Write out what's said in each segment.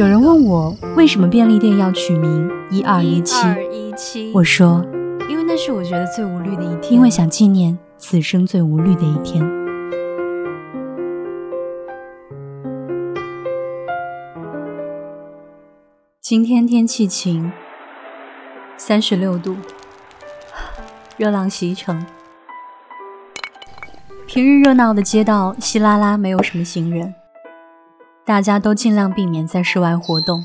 有人问我为什么便利店要取名一二一七？我说，因为。那是我觉得最无虑的一天，因为想纪念此生最无虑的一天。今天天气晴，三十六度，热浪袭城。平日热闹的街道稀拉拉，没有什么行人，大家都尽量避免在室外活动。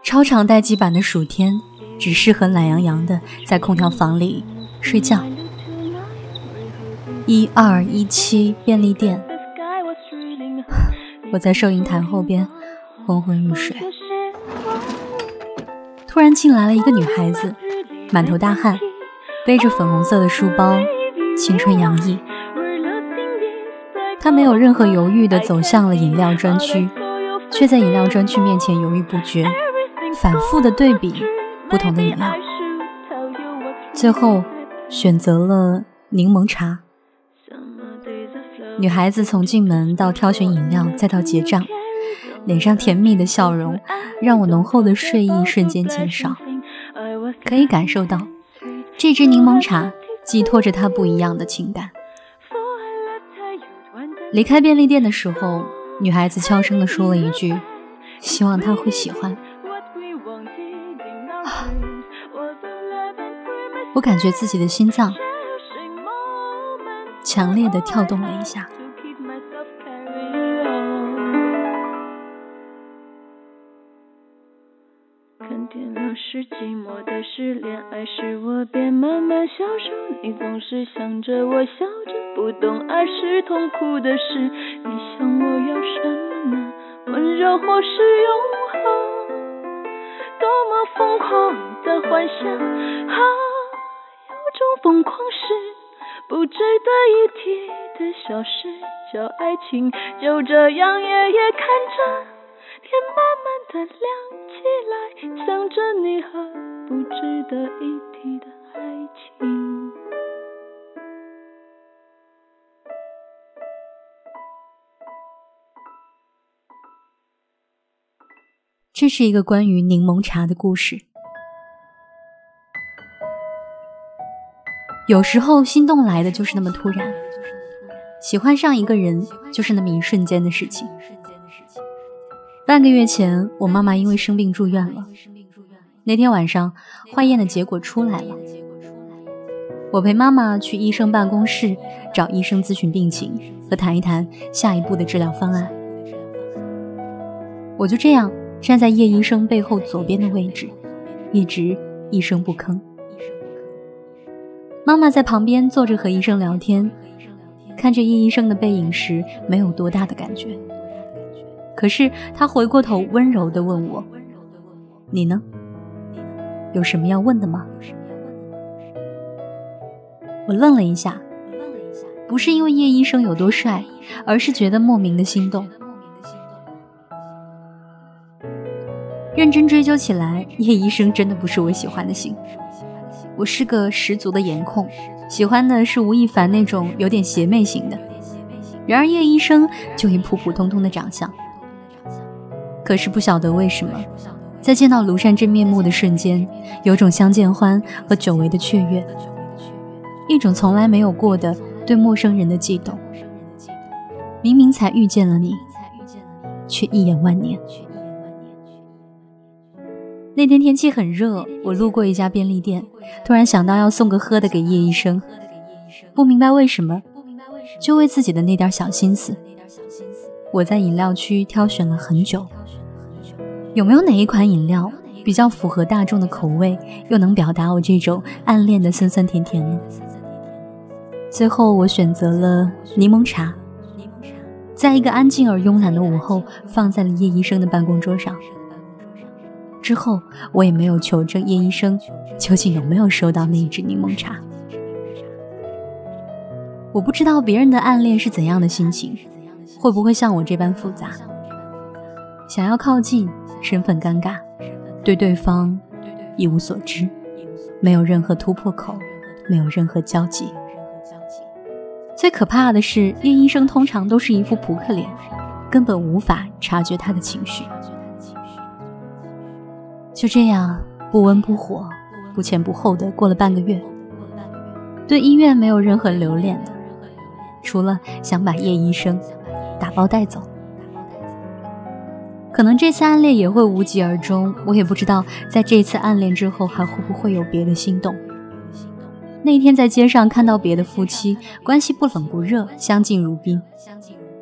超长待机版的暑天。只适合懒洋洋的在空调房里睡觉。一二一七便利店，我在收银台后边昏昏欲睡。突然进来了一个女孩子，满头大汗，背着粉红色的书包，青春洋溢。他没有任何犹豫地走向了饮料专区，却在饮料专区面前犹豫不决，反复的对比。不同的饮料，最后选择了柠檬茶。女孩子从进门到挑选饮料，再到结账，脸上甜蜜的笑容，让我浓厚的睡意瞬间减少。可以感受到，这支柠檬茶寄托着她不一样的情感。离开便利店的时候，女孩子悄声地说了一句：“希望他会喜欢。”我感觉自己的心脏强烈的跳动了一下。是，恋爱时我便慢慢消瘦。你总是想着我笑着，不懂爱是痛苦的事。你想我要什么？温柔或是永恒？多么疯狂的幻想！啊！有种疯狂是不值得一提的小事，叫爱情就这样夜夜看着天慢慢的亮起来，想着你和不值得一提的爱情。这是一个关于柠檬茶的故事。有时候心动来的就是那么突然，喜欢上一个人就是那么一瞬间的事情。半个月前，我妈妈因为生病住院了。那天晚上，化验的结果出来了。我陪妈妈去医生办公室找医生咨询病情和谈一谈下一步的治疗方案。我就这样站在叶医生背后左边的位置，一直一声不吭。妈妈在旁边坐着和医生聊天，看着叶医生的背影时没有多大的感觉。可是他回过头温柔地问我：“你呢？有什么要问的吗？”我愣了一下，不是因为叶医生有多帅，而是觉得莫名的心动。认真追究起来，叶医生真的不是我喜欢的型。我是个十足的颜控，喜欢的是吴亦凡那种有点邪魅型的。然而叶医生就一普普通通的长相。可是不晓得为什么，在见到庐山真面目的瞬间，有种相见欢和久违的雀跃，一种从来没有过的对陌生人的悸动。明明才遇见了你，却一眼万年。那天天气很热，我路过一家便利店，突然想到要送个喝的给叶医生，不明白为什么，就为自己的那点小心思，我在饮料区挑选了很久，有没有哪一款饮料比较符合大众的口味，又能表达我这种暗恋的酸酸甜甜呢？最后我选择了柠檬茶，在一个安静而慵懒的午后，放在了叶医生的办公桌上。之后，我也没有求证叶医生究竟有没有收到那一支柠檬茶。我不知道别人的暗恋是怎样的心情，会不会像我这般复杂？想要靠近，身份尴尬，对对方一无所知，没有任何突破口，没有任何交集。最可怕的是，叶医生通常都是一副扑克脸，根本无法察觉他的情绪。就这样，不温不火，不前不后的过了半个月，对医院没有任何留恋的。除了想把叶医生打包带走，可能这次暗恋也会无疾而终。我也不知道，在这次暗恋之后还会不会有别的心动。那天在街上看到别的夫妻，关系不冷不热，相敬如宾。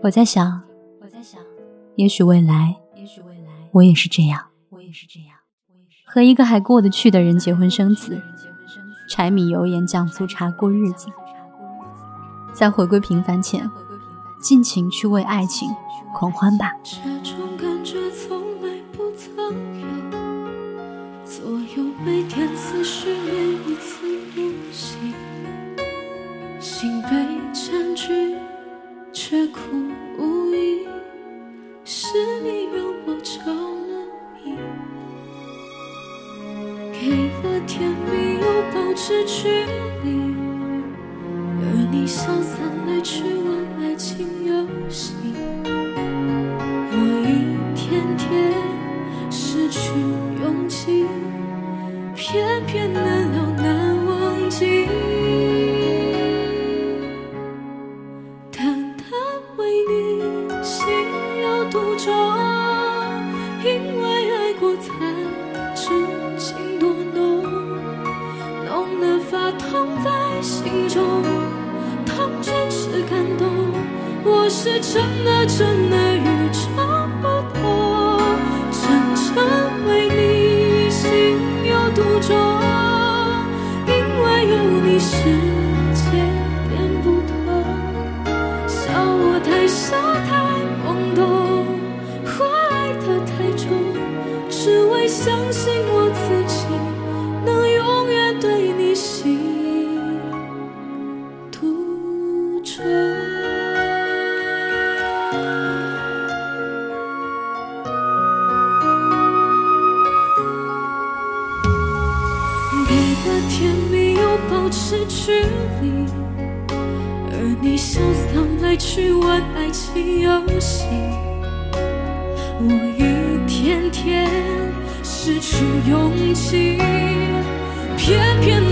我在想，我在想也许未来，也许未来，我也是这样我也是这样，和一个还过得去的人结婚生子，柴米油盐酱醋茶过日子。在回归平凡前，尽情去为爱情狂欢吧。这种感觉从来不曾有，左右每天思绪每一次呼吸，心被占据却苦无依，是你让我着了迷，给了甜蜜又保持距离。而你消散来去玩爱情游戏，去勇气，偏偏难了难忘记。淡淡为你心有独钟，因为爱过才知情多浓，浓得发痛在心中。痛全是感动，我是真的真的与众不同，真甜蜜又保持距离，而你潇洒来去玩爱情游戏，我一天天失去勇气，偏偏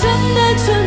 真的成